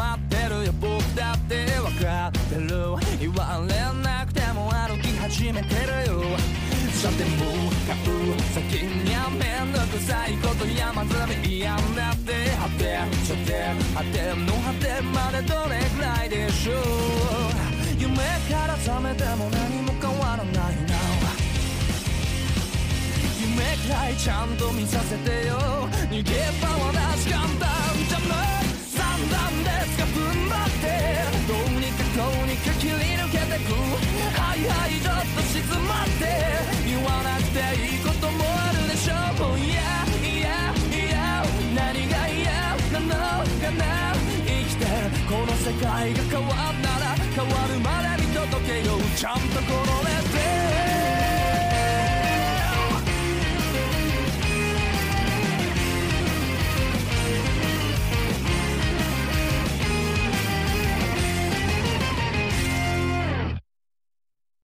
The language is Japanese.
待ってるよ。僕だってわかってる言われなくても歩き始めてるよ。さて向かう先にはめんどくさいこと山積み嫌だって。果てさて果ての果てまでどれくらいでしょう。夢から覚めても何も変わらないな。夢くらいちゃんと見させてよ。か切り抜けてくはいはいちょっと静まって言わなくていいこともあるでしょういやいやいや何が嫌なのかな生きてこの世界が変わんなら変わるまでに届けようちゃんと